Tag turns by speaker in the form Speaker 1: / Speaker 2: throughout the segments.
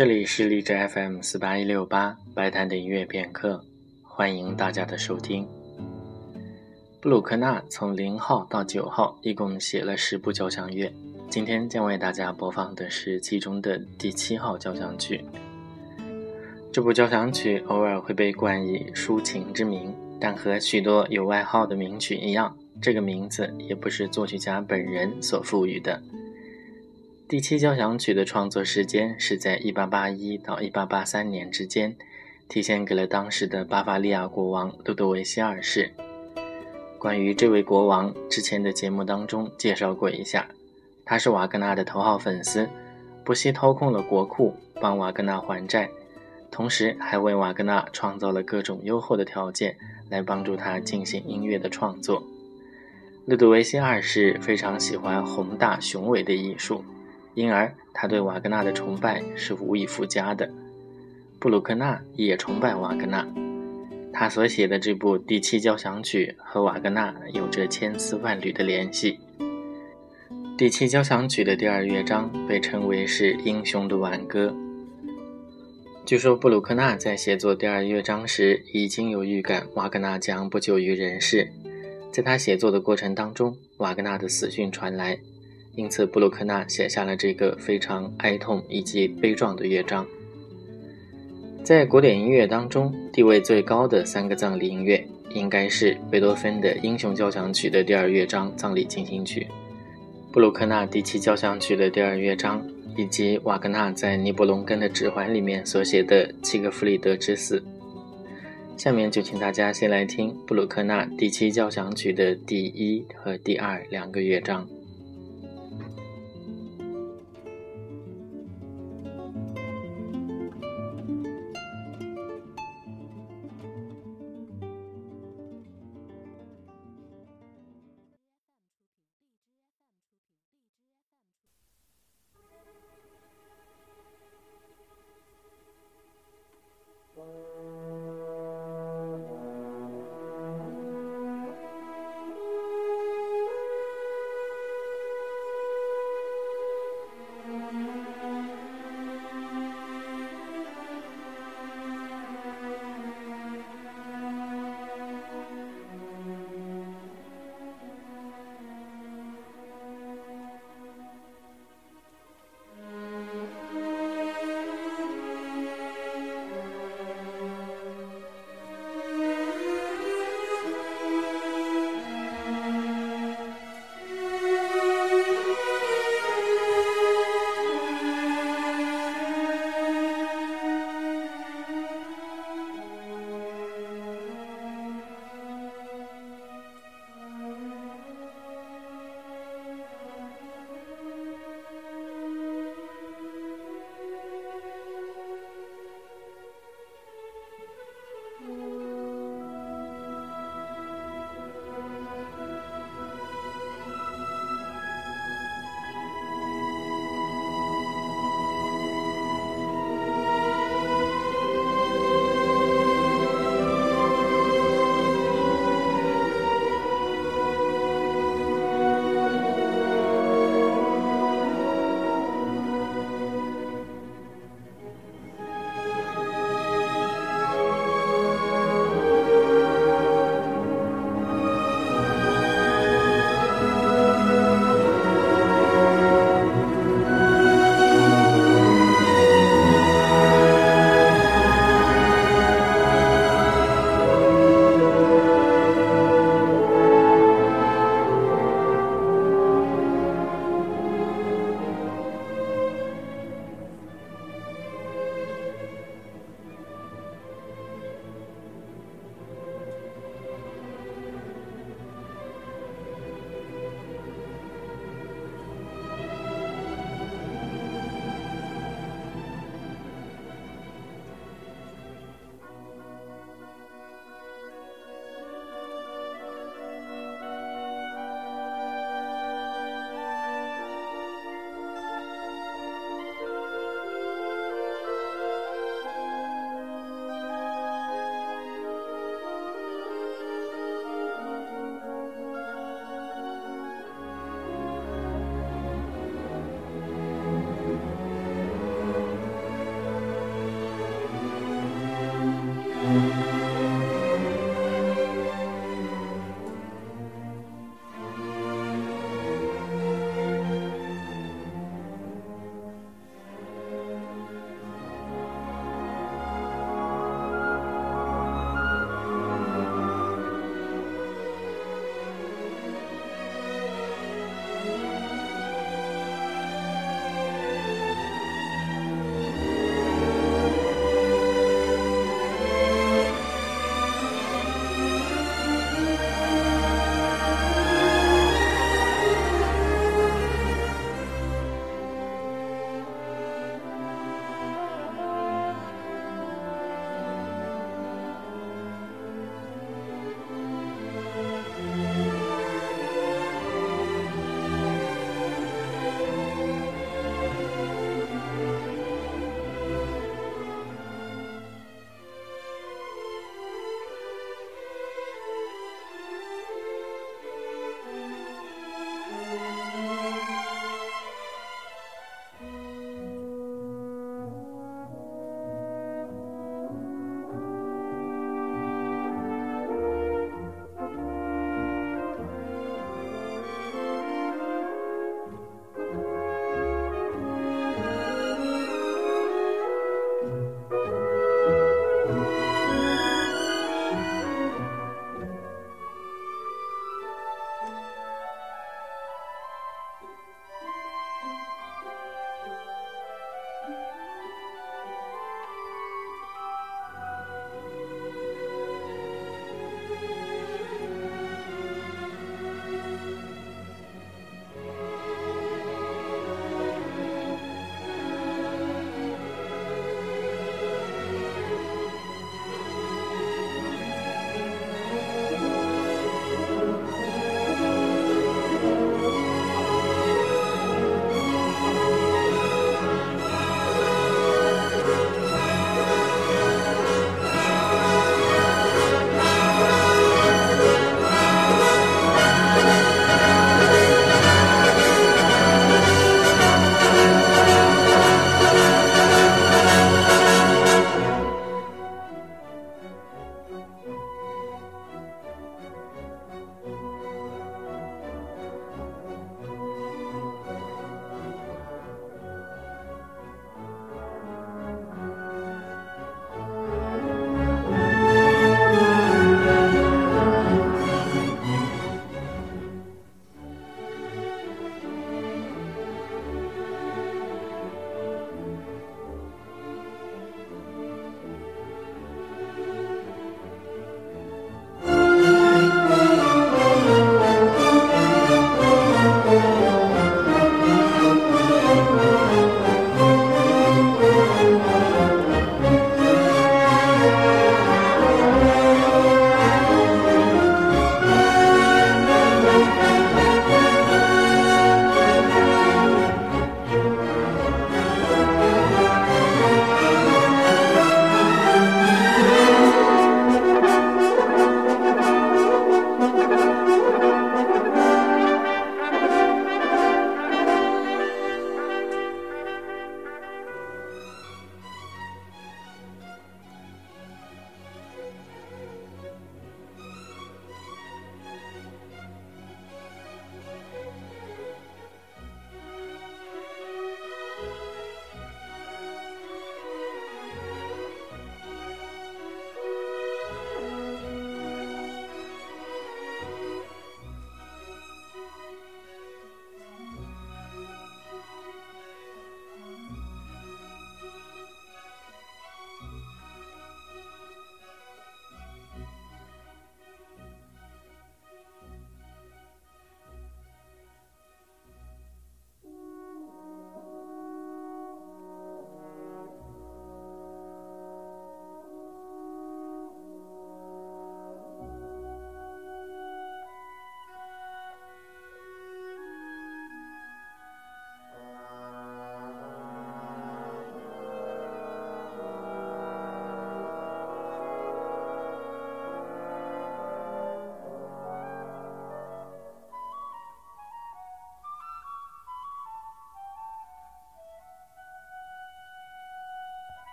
Speaker 1: 这里是荔枝 FM 四八一六八白谈的音乐片刻，欢迎大家的收听。布鲁克纳从零号到九号一共写了十部交响乐，今天将为大家播放的是其中的第七号交响曲。这部交响曲偶尔会被冠以抒情之名，但和许多有外号的名曲一样，这个名字也不是作曲家本人所赋予的。第七交响曲的创作时间是在1881到1883年之间，体现给了当时的巴伐利亚国王路德维希二世。关于这位国王，之前的节目当中介绍过一下，他是瓦格纳的头号粉丝，不惜掏空了国库帮瓦格纳还债。同时，还为瓦格纳创造了各种优厚的条件，来帮助他进行音乐的创作。路德维希二世非常喜欢宏大雄伟的艺术，因而他对瓦格纳的崇拜是无以复加的。布鲁克纳也崇拜瓦格纳，他所写的这部第七交响曲和瓦格纳有着千丝万缕的联系。第七交响曲的第二乐章被称为是英雄的挽歌。据说布鲁克纳在写作第二乐章时，已经有预感瓦格纳将不久于人世。在他写作的过程当中，瓦格纳的死讯传来，因此布鲁克纳写下了这个非常哀痛以及悲壮的乐章。在古典音乐当中，地位最高的三个葬礼音乐，应该是贝多芬的《英雄交响曲》的第二乐章《葬礼进行曲》，布鲁克纳第七交响曲的第二乐章。以及瓦格纳在《尼伯龙根的指环》里面所写的七个弗里德之死。下面就请大家先来听布鲁克纳第七交响曲的第一和第二两个乐章。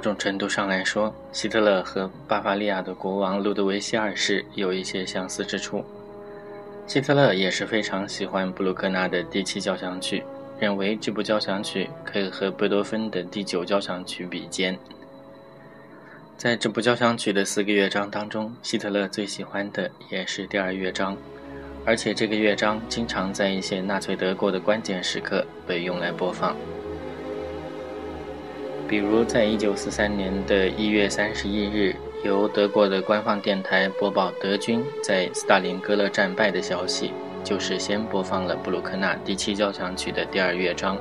Speaker 1: 某种程度上来说，希特勒和巴伐利亚的国王路德维希二世有一些相似之处。希特勒也是非常喜欢布鲁克纳的第七交响曲，认为这部交响曲可以和贝多芬的第九交响曲比肩。在这部交响曲的四个乐章当中，希特勒最喜欢的也是第二乐章，而且这个乐章经常在一些纳粹德国的关键时刻被用来播放。比如，在一九四三年的一月三十一日，由德国的官方电台播报德军在斯大林格勒战败的消息，就是先播放了布鲁克纳第七交响曲的第二乐章。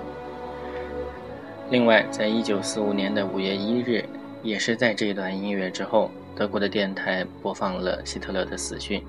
Speaker 1: 另外，在一九四五年的五月一日，也是在这段音乐之后，德国的电台播放了希特勒的死讯。